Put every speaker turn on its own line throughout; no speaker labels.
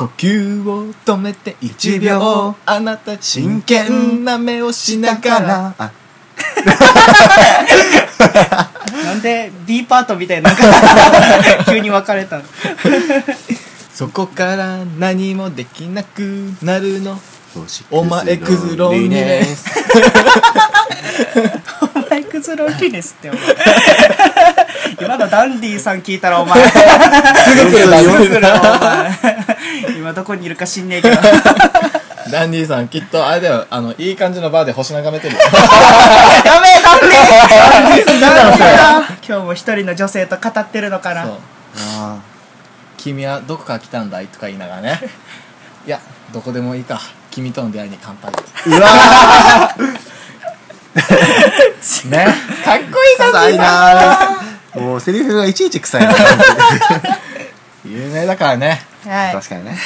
呼吸を止めて1秒。あなた真剣な目をしながら。
あ。
なんで B パートみたいな。急に分かれたの。
そこから何もできなくなるの。
星
お前クズロンリネス
お前クズロンリネスってお前。今のダンディさん聞いたらお前。
すぐ来る
すぐ来るお前今どこにいるか知んねえけど。
ダンディさんきっとあれだよあのいい感じのバーで星眺めてるよ。
やべえダンディ
ダンディ
ダンディだ今日も一人の女性と語ってるのかな。
そう。
あ
君はどこから来たんだいとか言いながらね。いやどこでもいいか。君との出会いに乾杯。
ーうわ
ね。かっこいい
ー臭いな。ーもうセリフがいちいち臭いな。
有名だからね。
はい。
確かにね。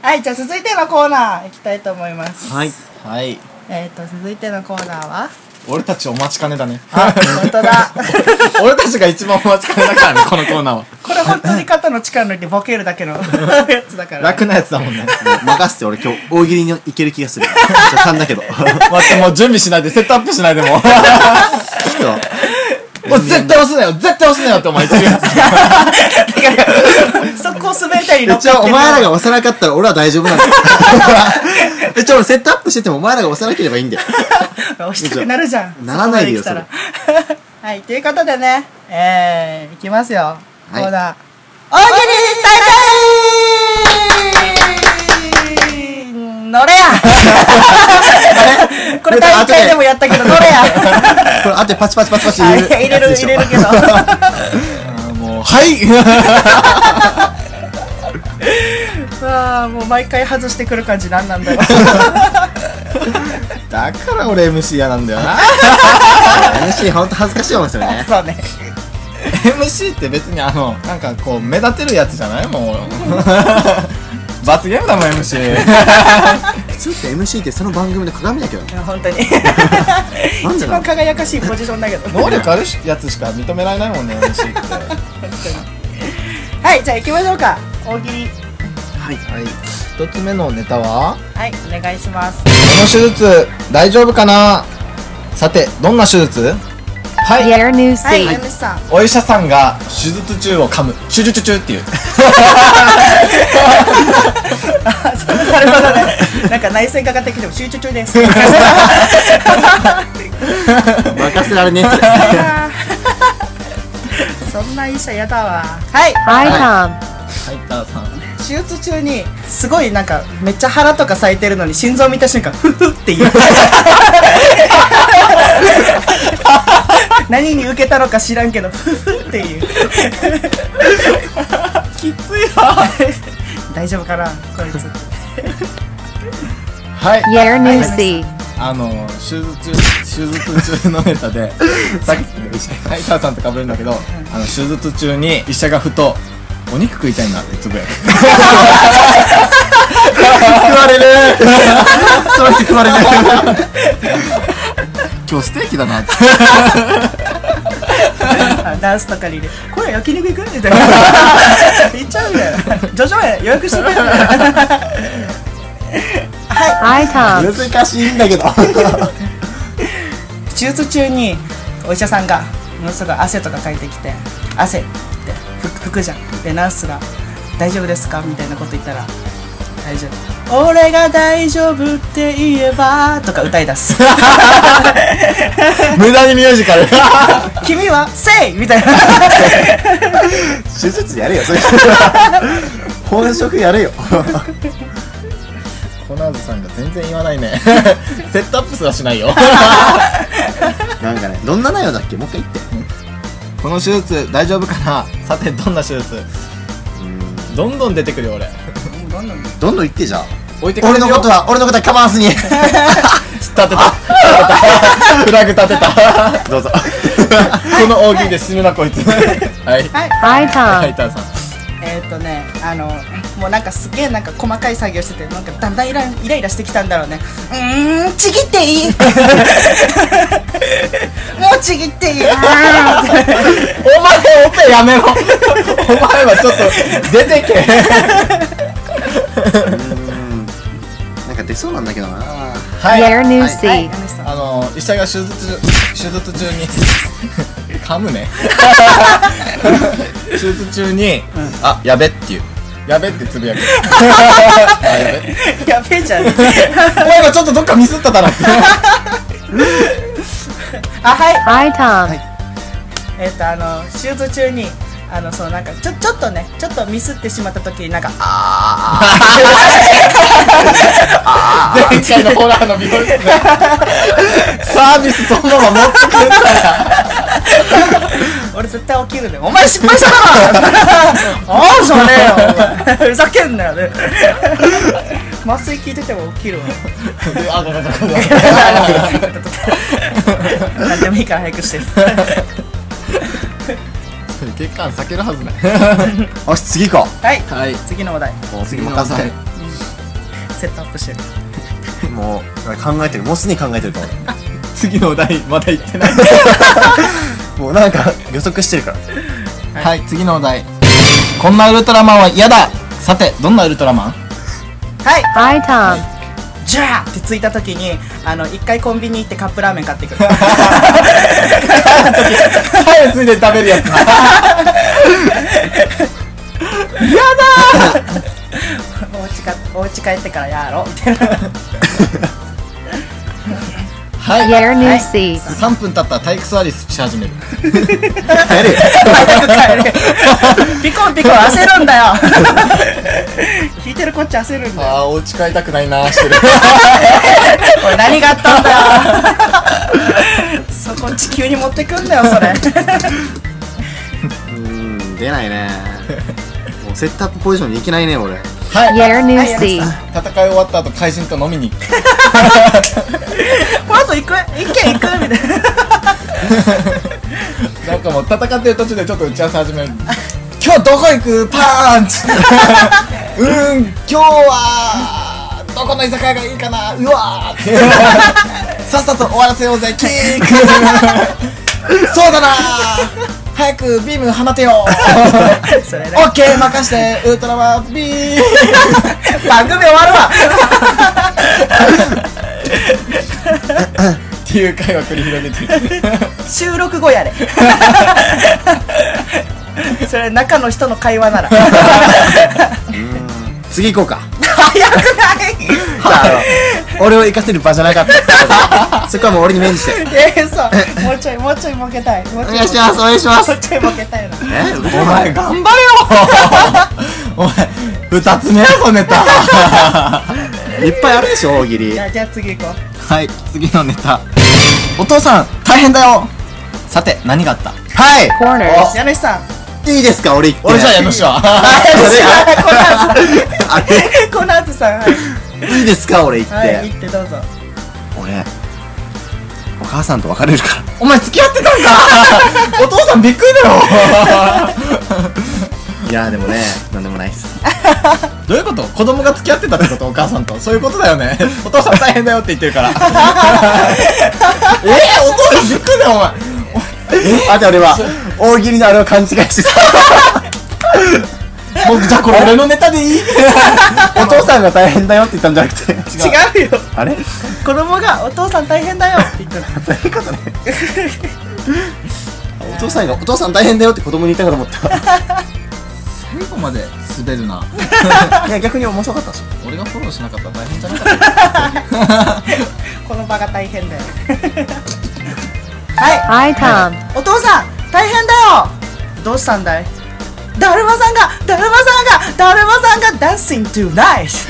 はいじゃあ続いてのコーナー行きたいと思います。
はい。
はい。
えっ、と続いてのコーナーは？
俺たちお待ちかねだね。
あ本当だ。
俺たちが一番お待ちかねだからねこのコーナーは。
これ本当に肩の力抜いてボケるだけの やつだから、
楽なやつだもんね。
任せて俺今日大喜利にいける気がする ちょっと勘だけど。
待ってもう準備しないでセットアップしないでも。うもう絶対押すなよ絶対押すなよってお前言ってるやつ。
速攻滑りたいに乗っ
一応お前らが押さなかったら俺は大丈夫なんだよ。一応俺セットアップしててもお前らが押さなければいいんだよ。
押したくなるじゃん。
ならないでよ
そこま来たら。はいということでねえー、いきますよ、
はい。
コーナー。大喜利大会乗れや。これ大会でもやったけど乗れや。
これあとでパチパチパチパチ
あ
入
れる入れるけど。
もうはい。
わあもう毎回外してくる感じなんなんだろう。
だから俺 MC 嫌なんだよな。
MC ほんと恥ずかしいもんですよね。
そうね。
MC って別にあのなんかこう目立てるやつじゃない？もう罰ゲームだもん MC
普通って MC ってその番組の鏡だけど。ね
いや本当に。
なんでなの？
一番輝かしいポジションだけど。
能力あるやつしか認められないもんね MC って。は
はいじゃあ行きましょうか。大喜利。
い。一つ目のネタは？
はいお願いします。
この手術大丈夫かな？さてどんな手術？はい。
はい、
お医者さんが手術中を噛む。チュチュチュチュっていう。
なるほどね。なんか内戦かかってきても集中中です。
任せられねえ
そんな医者やだわ。はい。
Hi, Tom.
はいター。さん。
手術中にすごいなんかめっちゃ腹とか咲いてるのに心臓見た瞬間フフって言う 何に受けたのか知らんけどフフっていう。
きついわ。
大丈夫かなこいつ。
はい。
Year New Sea.
あの手術中手術中のネタで さっきはいターさんと被るんだけどあの手術中に医者がふとお肉食いたいなってつぶやく。
食われる。その人食われる
今日ステーキだなって。
あダンスとかに入れこれ焼肉行く？みたいな。言っちゃうねジョジョへ予約してくれ。はい。
Hi, Tom.
難しいんだけど。
手術中にお医者さんがものすごい汗とかかいてきて汗って拭拭くじゃん。でナースが「大丈夫ですか?」みたいなこと言ったら「大丈夫」「俺が大丈夫って言えば」とか歌い出す。
無駄にミュージカル「
君はせい!」みたいな。
手術やれよそれ。本職やれよ。
コナーズさんが全然言わないね。セットアップすらしないよ。
なんかねどんな内容だっけ？もう一回言って。
この手術大丈夫かな？さてどんな手術？どんどん出てくるよ俺。
どんどん言ってじゃあ
置いてかれるよ。
俺のことは俺のことは構わずに。
立てた立てた。フラグ立てた
どうぞ。
この大喜利で死ぬなこいつ。はい。
はい。
はい
Tom.
ターさん。
えーっとねあのもうなんかすげえなんか細かい作業しててなんかだんだんイライライラしてきたんだろうね。うーんちぎっていい。もうちぎっていい。あーって
お前オペやめろ。お前はちょっと出てけ
出そうなんだけどな。
はい、
New
はい。さん
あの医者が手術中手術中に噛むね。手術中に、あやべっていう。やべってつぶやく。あやべ。
やべえじゃん。
お前がちょっとどっかミスっただろ。って
あはい。
Hi Tom.
えっ、とあの手術中にあのそのなんかちょちょっとねちょっとミスってしまった時になんかあ
前回のホラー。の美容室でサー。ビスそのまま持ってくんだよ
ー。俺絶対起きるでお前失敗したな。ああじゃねえよふざけんなよ。ね麻酔効いてても起きるわ。
あごめんごめんごめん
何でもいいから早くして
血管避けるはずない。
よし次行こ
はい。
はい。
次のお題。
う次任せて。
セットアップしてる。
もう考えてる。もうすでに考えてると思
次のお題まだ言ってない。う
もうなんか予測してるから。
はい。次のお題。こんなウルトラマンは嫌だ。さてどんなウルトラマン？
はい。
Hi Tom.
じゃあって着いた時にあの一回コンビニ行ってカップラーメン買ってくる。
タイついで食べるやつ
お家かお家帰ってからやろう。みたいな
はい
い
C.
3分経ったら体育座りし始める。
帰れ
早く帰れピコンピコン焦るんだよ。聞いてるこっち焦るんだよ。
あーお家帰りたくないなーしてる。
これ何があったんだ？よそこ地球に持ってくんだよそれ。
うーん出ないね。もうセットアップポジションに行けないね俺
はい。
Year New
はい
C.
戦い終わった後怪人と飲みに行く。
この後行く？行け行く？みたいな。
なんかもう戦ってる途中でちょっと打ち合わせ始める。今日どこ行く？パンチ。うーん今日はどこの居酒屋がいいかな？うわー。ってさっさと終わらせようぜ。キック。そうだな早くビーム放てよ。
それね。
オッケー任して。ウルトラマンビーム。
番組終わるわ。
っていう会話繰り広げて。る
収録後やれそれ中の人の会話なら。
次行こうか
早くない？
俺を生かせる場じゃなかったそこはもう俺に免じて。
えー、そう。もうちょいもうちょいボケたい。もうちょい
お願いしますお願いします。
もうちょいボケたいな
え
お前頑張れよ。お前二つ目やぞネタ。
いっぱいあるでしょ大喜利。
じゃあじゃあ次行こう。
はい次のネタ。お父さん大変だよ。さて何があった？
はい。
Corners.
家主さん
いいですか？俺行って。
俺じゃあ家主は
コナーズ
あれ
さんコナーズさんはい
いいですか？俺行って、
はい行ってどうぞ。
俺お母さんと別れるから。
お前付き合ってたんか？お父さんびっくりだよ
いやでもねなんでもないっす。
どういうこと？子供が付き合ってたってこと？お母さんと。そういうことだよね。お父さん大変だよって言ってるから。えー、お父さんびっくりだよお前
あと俺は大喜利のあれを勘違いしてた。
もうじゃあこれ俺のネタでいい？
お父さんが大変だよって言ったんじゃなくて。
違うよ。
あれ？
子供がお父さん大変だよって言った
そういうことね。お父さんがお父さん大変だよって子供に言ったかと思った。
最後まで滑るな。い
や逆に面白かったし
俺がフォローしなかったら大変じゃなかった
この場が大変だよはい。
Hi Tom.
お父さん大変だよ。どうしたんだい？だるまさんがだるまさんがだるまさんがダンシングトゥナイス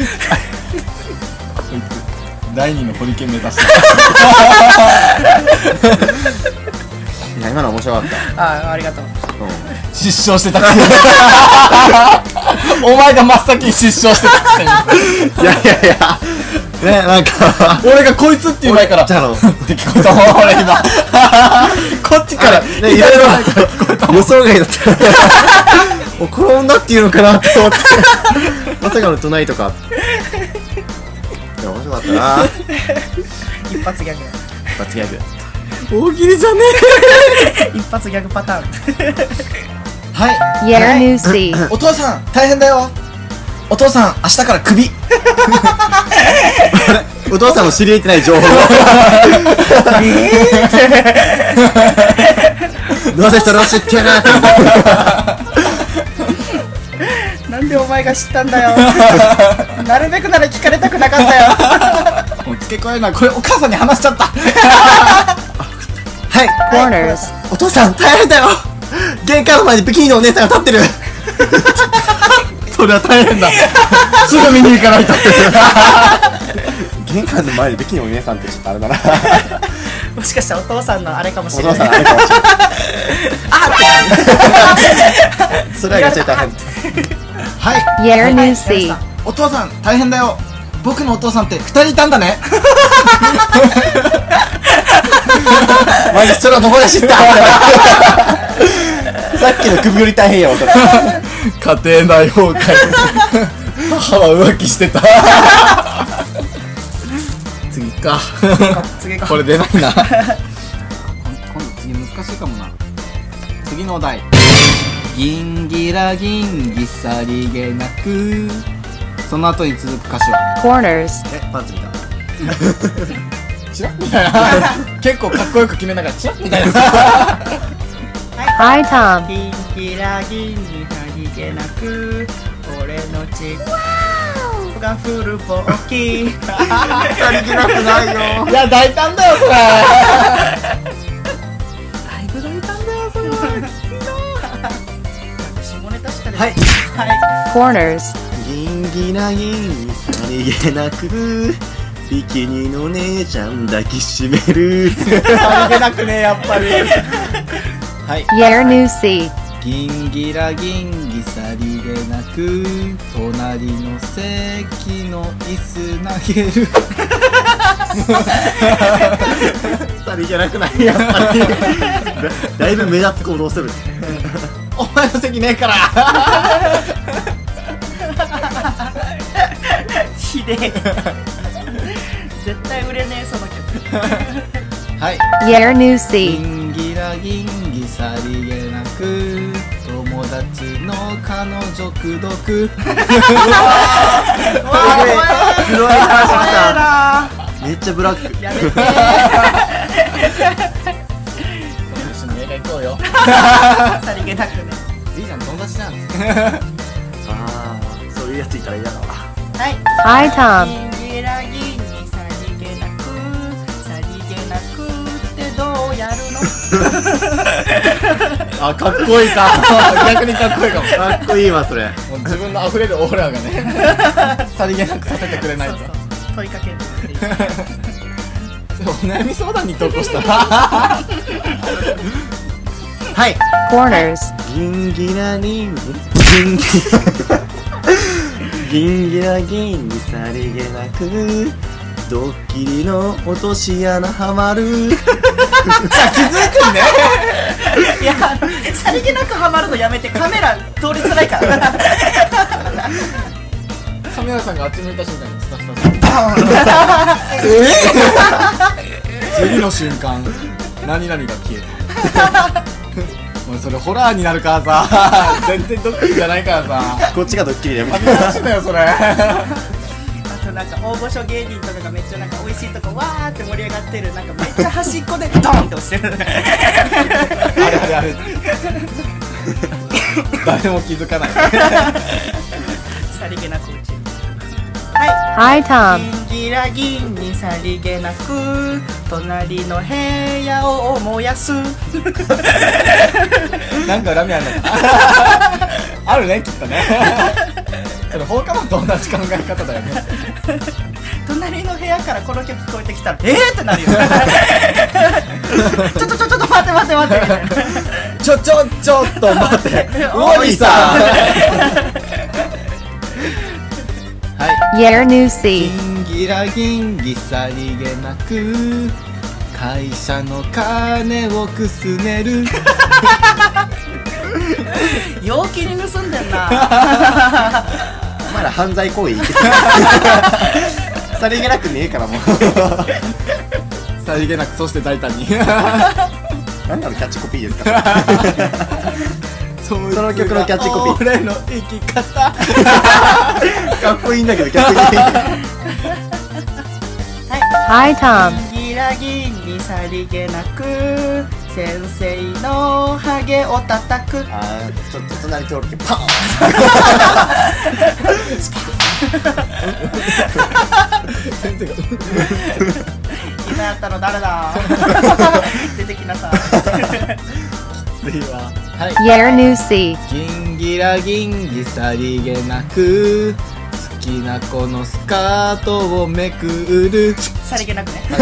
第二のホリケン目指して
いや今の面白かった？
あありがとう。
失笑してたくせに。お前が真っ先に失笑してたくせに。
いやいやいやねなんか。
俺がこいつっていう前から。
じゃああの。
って聞こえたもん俺今。こっちから。
ねいろいろ。予想外だった。お転んだっていうのかなって思って。まさかのトゥナイトか。いや面白かったな。
一発ギャグ。
一発ギャグ。
大喜利じゃね
一発ギャグパターン。
えはい。
Year New C.
お父さん大変だよお父さん明日からクビ。
お父さんも知り得てない情報どうせそれを知ってるな
んでお前が知ったんだよ。なるべくなら聞かれたくなかったよ。
もう付け加えるな。これお母さんに話しちゃった。
はい.お父さん大変だよ。玄関の前にビキニのお姉さんが立ってるそれは大変だ。
すぐ見に行かないと。
玄関の前にビキニのお姉さんってちょっとあれだな。
もしかしたらお父さんのあれかもしれない。
お父さんあれかもしれない。それはめっちゃ大変。
はい。
New Sea.
お父さん大変だよ。僕のお父さんって2人いたんだね。
マジそれはどこで知った。さっきの首より大変よそれ
家庭内崩壊。母は浮気してた。次か。
次か
これ出ないな。今今度次難しいかもな。次のお題。ギンギラギンギさりげなく。その後に続く歌詞は
？Corners.
えパンツ見た
チラッみたいな。結構かっこよく決めながらチラッみたいな。
Hi Tom.
キンキラギンに何気なく俺の血がフルボーキ
さりげなくないよ。
いや大胆だよそれ。
だいぶ大胆だよそれ下ネタしか出
はい。
はい。
Corners.
ギンギラギンさりげなく。ビキニの姉ちゃん抱きしめる。
さりげなくねやっぱり。はい。
Year New Sea.
ギンギラギンく隣の席の椅子投げる。
さりげなくない？やっぱり。だだいぶ目立つ行動する。
お前の席ねえから。
ひでえ。絶対売れねえその曲。
はい。
Year New
ギ
Sea.
ンギラギンギさりげなく友達の彼女口説く。
黒いめっちゃブラック。
やめて。
一緒に映画行こうよ。
さりげなくね。
いいじゃん友達じゃん
ああそういうやついたら嫌だわ。
はい。
Hi Tom.
ギンギラギンにさりげなくさりげなくってどうやるの？
あかっこいいか。逆にかっこいいかも。
かっこいいわそれ。
もう自分の溢れるオーラがね。さりげなくさせてくれないと。
そうそう問いかけるっていう。
お悩み相談に投稿したら
はい。
Corners.
ギンギラギンギンギギンギラギンにさりげなくドッキリの落とし穴はまる。
気づくね
いやさりげなくハマるのやめてカメラ通りづらいから。
カメラさんがあっち向いた瞬間にスタッフさんバー？ンえ次の瞬間何々が消えた。もうそれホラーになるからさ。全然ドッキリじゃないからさ。
こっちがドッキリでやめ
恥
て
ずかしいんだよそれ
なんか大御所芸人とかがめっちゃなんか美味しい。とこわーって盛り上がってるなんかめっちゃ端っこでドンって押してる
あれあれあれ誰も気づかない。
さりげなくうちは
Hi
い。
Tom.
ギンギラギンにさりげなく隣の部屋を燃やす。
なんか恨みあるのかあるねきっとねそれ放課後と同じ考え方だよね。
隣の部屋からこの曲聞こえてきたらえー？ってなるよ ちょっとちょっとちょっと待って待って。待ってみたいな
ちょちょちょっと待って。
お
いさん。はい。
Year New
ギ
Sea.
ンギラギンギさりげなく会社の金をくすねる。
陽気に盗んでんな
お前ら犯罪行為 さりげなくねえからもう。
さりげなくそして大胆に。
何なのキャッチコピーですか
そ
その曲のキャッチコピー。
俺の生き方。
かっこいいんだけど逆に。
Hi Tom.
ギラギンにさりげなく先生のハゲを叩く。
あーちょっと隣通るけどパン。
先生が
今やったの誰だ？出てきなさい。
次ははい.ギンギラギンギさりげなく。好きな子のスカートをめくる。
さりげなくね。
バ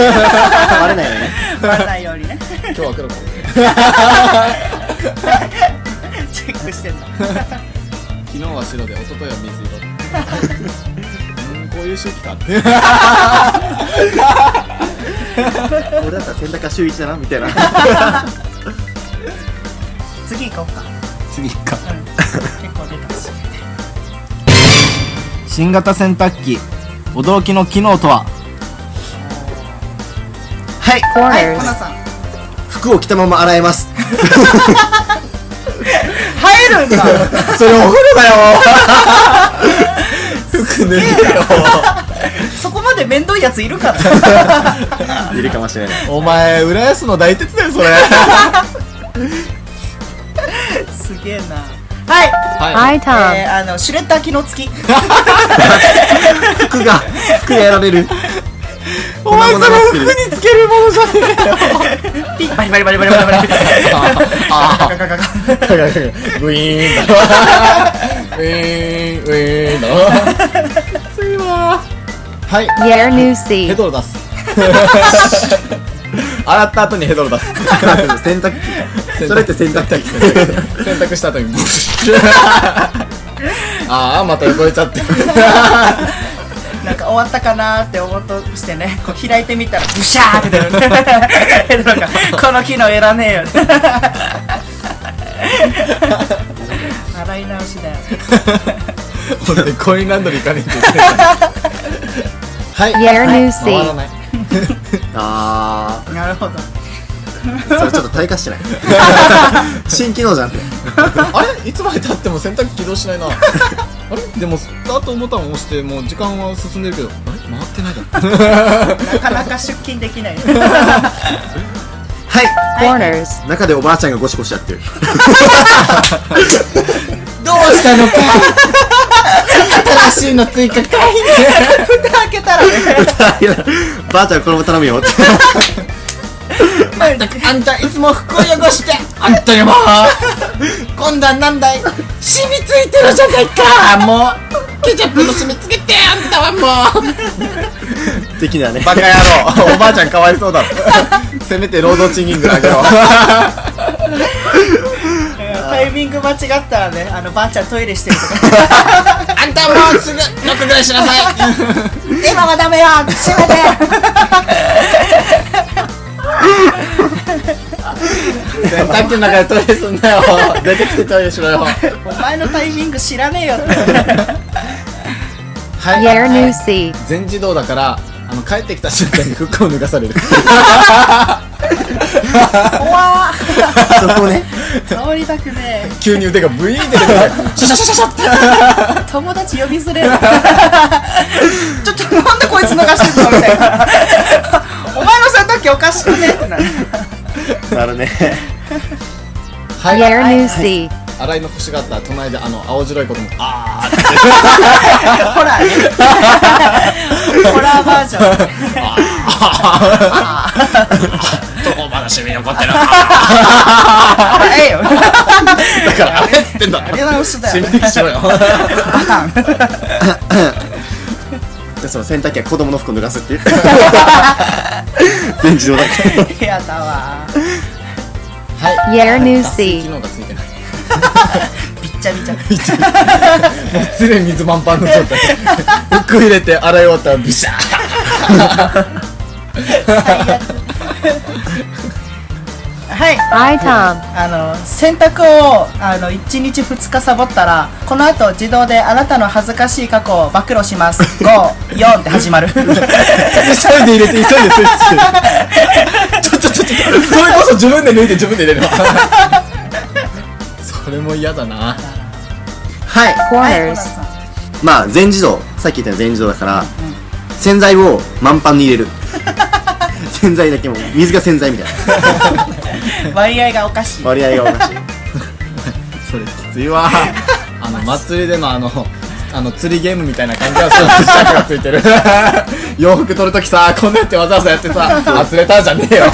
レないよね。
バレないようにね。
今日は黒ね
チェックしてんだ
昨日は白で一昨日は水色。うんこういう周期かって
俺だったら洗濯は週一だなみたいな。
次行こうか。
次か。
うん。結構出た。し
新型洗濯機驚きの機能とは？
はい。
はい.コナさん。
服を着たまま洗えます。
入るんだ。
それお風呂だよ。服脱げよ。
そこまで面倒いやついるかな。
いるかもしれない。
お前浦安の大鉄だよそれ。
すげえなはい、
Hi Tom.
えー、あのシュレッダー機能付き
服が服やられる。
お前それ服につけるものじゃねえよ。
ピッバリバリバリバリバリバリ。
あ
ガガガガ
あウィーンだウィーンウィーンだ次ははいヘ.ドロ出す洗った後にヘドロ出す
洗濯機それって洗濯機
洗濯した後にブシュッああまた汚れちゃって。
なんか終わったかなーって思うとしてねこう開いてみたらブシャーって出る。ヘドロがこの機能いらねえよ。洗い直しだよ。
ほんでコインランドリー行かねえとい。けない。はいら.ない。
あ
なるほど。
ー それちょっと退化してない。新機能じゃん。って
あれ？いつまで経っても洗濯機起動しないな。あれ？でもスタートボタンを押してもう時間は進んでるけど。あれ？回ってないだ
なかなか出勤できない。
はい。
Corners.
中でおばあちゃんがゴシゴシやってる。
どうしたのか。新しいの追加かい
蓋開けたらね。
ばあちゃんこれも頼むよって
あんたいつも服を汚してあんたにも今度はなんだい？染みついてるじゃないか。もうケチャップの染みつけてあんたはもう。
的なね。
バカ野郎。おばあちゃんかわいそうだ。せめて労働賃金ぐらい上げろ。
タイミング間違ったらねあのばあちゃんトイレしてるとか。
あんたもうすぐノックぐらいしなさい。
今はダメよ。閉めて
洗濯機の中でトイレすんなよ。出てきてトイレしろよ。
お前のタイミング知らねえよ。って
はい。
Yer Nu Si.
全自動だからあの帰ってきた瞬間に服を脱がされる。
怖
そこね。
ー通りたくね
急に腕がブイーンって出てシャシャシャシャって。
え友達呼びづれるちょっとなんでこいつ逃してんのみたいなおかしくねってなる。
なるね。
はい。
Nu Si.
洗い残しがあったら隣であの青白い子供あー。っ て
ホラーね。ホラーバージョン。
どこまだシミ残ってる
あええよ
だからあれっつってんだ
やり直しだ
シ
よ
ミにしろよ
でその洗濯機は子供の服を脱がすっていう。全自動だけ
やだわ。
はい。
Nu
脱水機.能がついてない。
びっちゃびちゃ。
もう常に水満帆の状態。服入れて洗い終わったらビシャー
はい。
Hi Tom.
あの洗濯をあの1日2日サボったらこの後自動であなたの恥ずかしい過去を暴露します。54って始まる。
急いで入れて急いでスイッチして。ちょちょちょちょそれこそ自分で抜いて自分で入れるわそこれも嫌だな
はい
はい
まあ全自動さっき言った全自動だから、洗剤を満帆に入れる洗剤だけもう水が洗剤みたいな
割合がおかしい。
割合がおかしい。
それきついわ。あの祭りでのあのあの釣りゲームみたいな感じはその寿司がついてる。洋服取るときさこんなやってわざわざやってさあ釣れたじゃねえよ。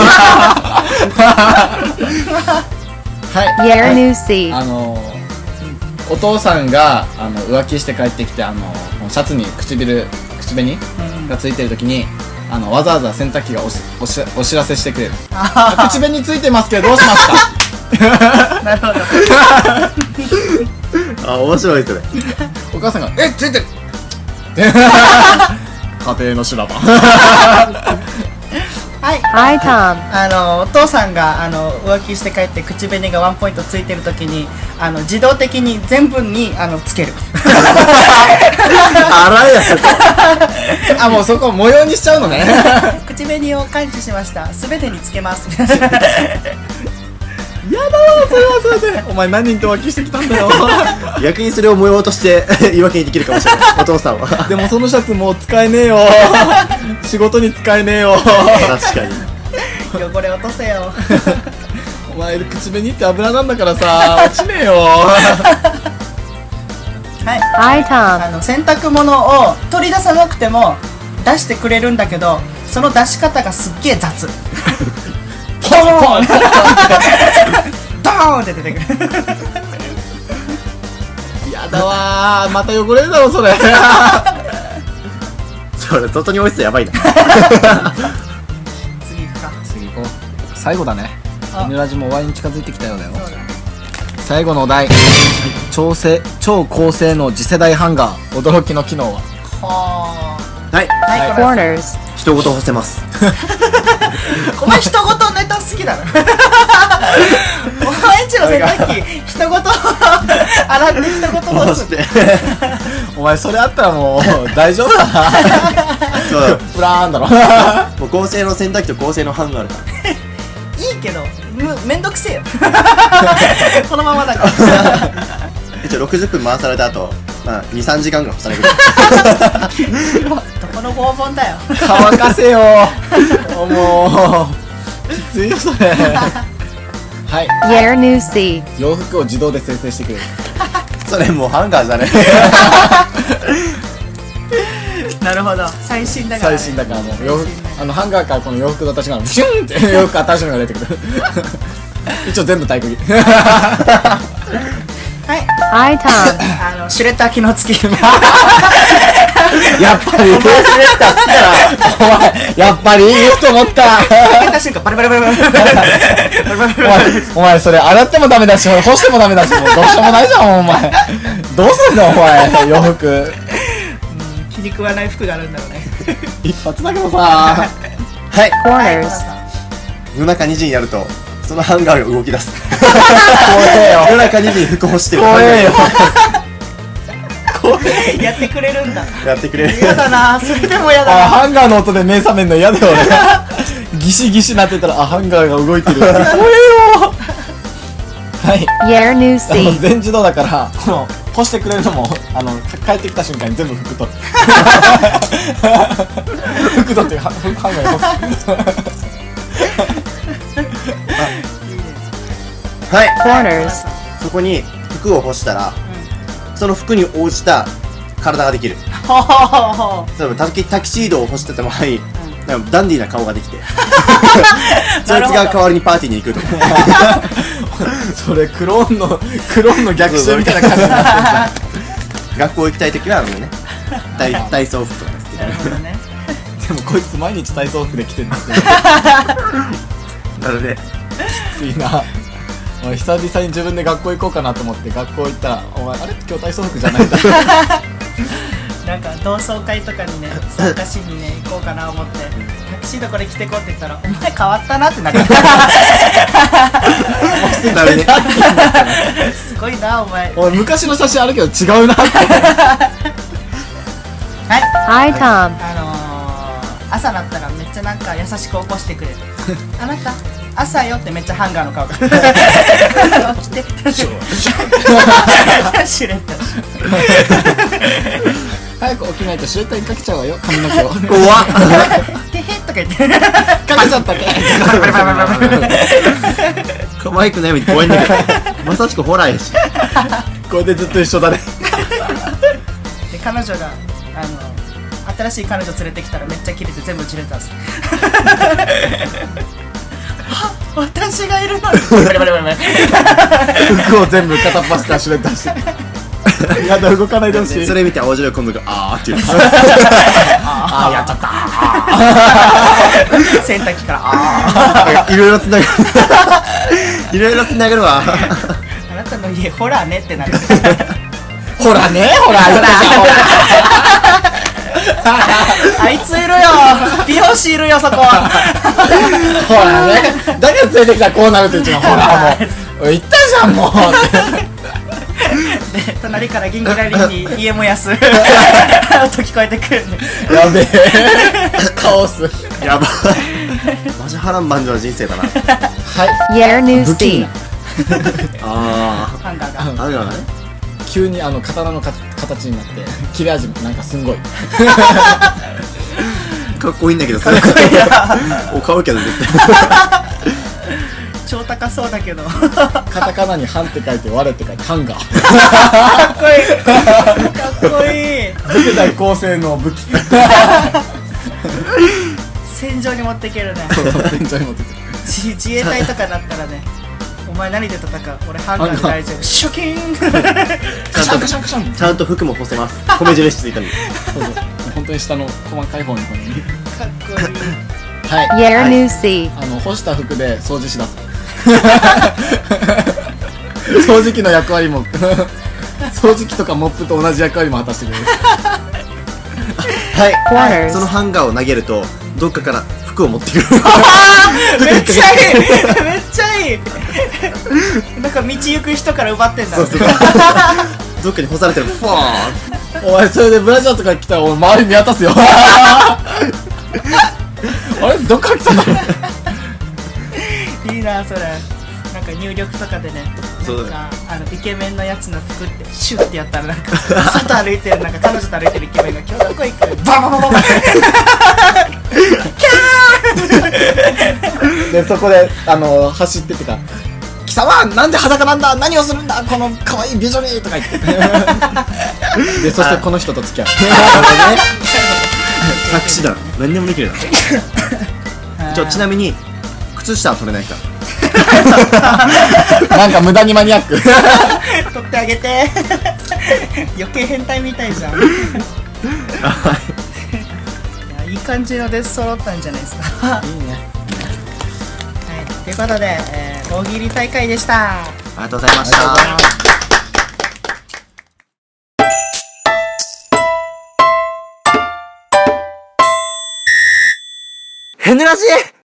はい、
Year New Sea.
あのお父さんがあの浮気して帰ってきてあのシャツに唇口紅がついてる時にあのわざわざ洗濯機がおしおしお知らせしてくれる。
あ
口紅ついてますけどどうしますか？
ー なるほど。
あ面白いそれ
お母さんが「えついてる! 」家庭の修羅場
はい。
Hi Tom.
あのお父さんがあの浮気して帰って口紅がワンポイントついてる時にあの自動的に全部にあのつける。
荒いやつ
あもうそこ模様にしちゃうのね。
口紅を感知しました。すべてにつけます
やだわそれはそれでお前何人と浮気してきたんだよ。
逆にそれを模様として 言い訳にできるかもしれない。お父さんは。確
でもそのシャツもう使えねえよ。仕事に使えねえよ。
かに。
汚れ落とせよ。
お前口紅って油なんだからさ落ちねえよ。
はい。
Hi Tom.
あの洗濯物を取り出さなくても出してくれるんだけどその出し方がすっげえ雑ポーンドーンって出てくる。
やだわーまた汚れるだろそれ。
それ外に置いてたらやばいな。
次行くか。
次行こう。最後だね。
あ。
犬ラジも終わりに近づいてきたようだよ。
そうだ
最後のお題。超性超高性能次世代ハンガー。驚きの機能は？
は
はい
あはい、
はい
これ
Corners.
人ごと干せます
お前人ごとネタ好きだろ。お前んちの洗濯機人ごと洗って人ごと干す
干して
お前それあったらもう大丈夫だな。
そう
プラーンだろ。
もう合成の洗濯機と合成のハンガーあるから。
いいけどむめんどくせえよ。このままだから。
一応60分回された後まあ23時間ぐらい干される。
どこの拷問だよ。
乾かせよ。もうきついよそれ。はい。
Year New.
洋服を自動で生成してくれ。る
それもうハンガーじゃね。
なるほど。最新だから、
最新だからもう洋服あのハンガーからこの洋服の形がブシュンって洋服新しいのが出てくる。一応全部体育着
はい。
Hi Tom.
あのシュレッダー機能付き
やっぱり。友達でしたっつったら、お前、やっぱり言うと思った。
バリバリバリバリ。
お前、それ洗ってもダメだし、干してもダメだし、もうどうしようもないじゃん、お前。どうすんの、お前、洋 服。
気に食わない服があるんだろうね。
一発だけどさ。
はい。
怖い
です。
夜中2時にやると、そのハンガーが動き出す。
怖えよ。
夜中2時に服干してる。
怖えよ。
やってくれるんだ。
やってくれる。
嫌だな。それでも嫌だ
あ
な
ハンガーの音で目覚めんの嫌だよ俺ギシギシなってたらあハンガーが動いてる。怖えよはい.全自動だからこの干してくれるのもあの帰ってきた瞬間に全部服取る服取ってハハンガーに干す。
はい.そこに服を干したら、その服に応じた体ができる。例えばタキタキシードを干してた場合、なんかダンディーな顔ができて。そいつが代わりにパーティーに行くと。か
それクローンのクローンの逆襲みたいな感じになってる
学校行きたい時はあのね体体操服とかです
なるほどね。
でもこいつ毎日体操服で来てんだ。って
なので
きついな。俺久々に自分で学校行こうかなと思って学校行ったら「お前あれ？今日体操服じゃないんだ」
なんか同窓会とかにね参加しにね行こうかな思ってタキシードこれ着てこうって言ったらお前変わったなってなる。
なるね
すごいなお前。
俺昔の写真あるけど違うなって。
はい。
Hi Tom.
あのー、朝なったらめっちゃなんか優しく起こしてくれる あなた朝よってめっちゃハンガーの顔が。起きて。シュレッダー
早く起きないとシュレッダーにかけちゃうわよ髪の毛を。か
怖っ。
てへっとか言って。
けちゃったけ
可愛くないみたい怖いんだけど。まさしくホラーやし。
こ れでずっと一緒だね
で彼女があの新しい彼女連れてきたらめっちゃキレて全部じれたんですは私がいるのに。バリバリバリバリ
服を全部片っ端からして。やだ動かないでほしい。
それ見て青白い今度があーって言う。
ああやっちゃった。
洗濯機からあ
いろいろつながる。いろいろつながるわ。
ーあなたの家ホラーねってなる。
ほらね？ほらほら
あいついるよ。美容師いるよそこ。
ほらね。だから連れてきたらこうなるって言っちゃうほらもう。言ったじゃんもう。
で 隣からギンギラリンに家燃やす音聞こえてくるんで
やべえ。カオス。
やば。マジ波乱万丈の人生だな。
はい。
Year New
不気
Steve.
味
あ
ハンガーが。
ああるよね
急にあの刀のか形になって 切れ味もなんかすんごい。
かっこいいんだけどそれ。お買うけど絶
超高そうだけど。か
カタカナに「半」って書いて「我」って書いてハンガー。
っこいい。かっこいい。
次世代高性能武器。
戦場に持っていけるね。
天井に持ってくる。
自自衛隊とかだったらねお前何で戦う？俺ハンガーで大丈夫。シュキーン
対ちゃんと
シャンクシャンクシャン。
ちゃんと服も干せます米印ついたんで
そうそう。本当に下の細かい方に
かっこいい。
はい。
Year New C.
あの干した服で掃除しだす 掃除機の役割も。掃除機とかモップと同じ役割も果たしてくれる。
はい.そのハンガーを投げるとどっかから服を持ってくる。
めっちゃいい。めっちゃいい。なんか道行く人から奪ってんだ。
そうそうどっかに干されてる。フォーン。
お前それでブラジャーとか来たら俺周り見渡すよ。あれどっから来たんだろう
いいなそれ。なんか入力とかでね
そう。
なんかあのイケメンのやつの服ってシュッてやったらなんか外歩いてるなんか彼女と歩いてるイケメンが今日どこ行く？バババババ
でそこであの走ってってか貴様なんで裸なんだ？何をするんだ？この可愛い美女に！とか言って。でそしてこの人と付き合う。
作詞だ。何でもできるな ちょちなみに靴下は取れない人。
なんか無駄にマニアック。
取ってあげて。余計変態みたいじゃんいやいい感じのデス揃ったんじゃないですか。はい
いね。
ということで、えー大喜利大会でした。
ありがとうございました。ヘヌラジ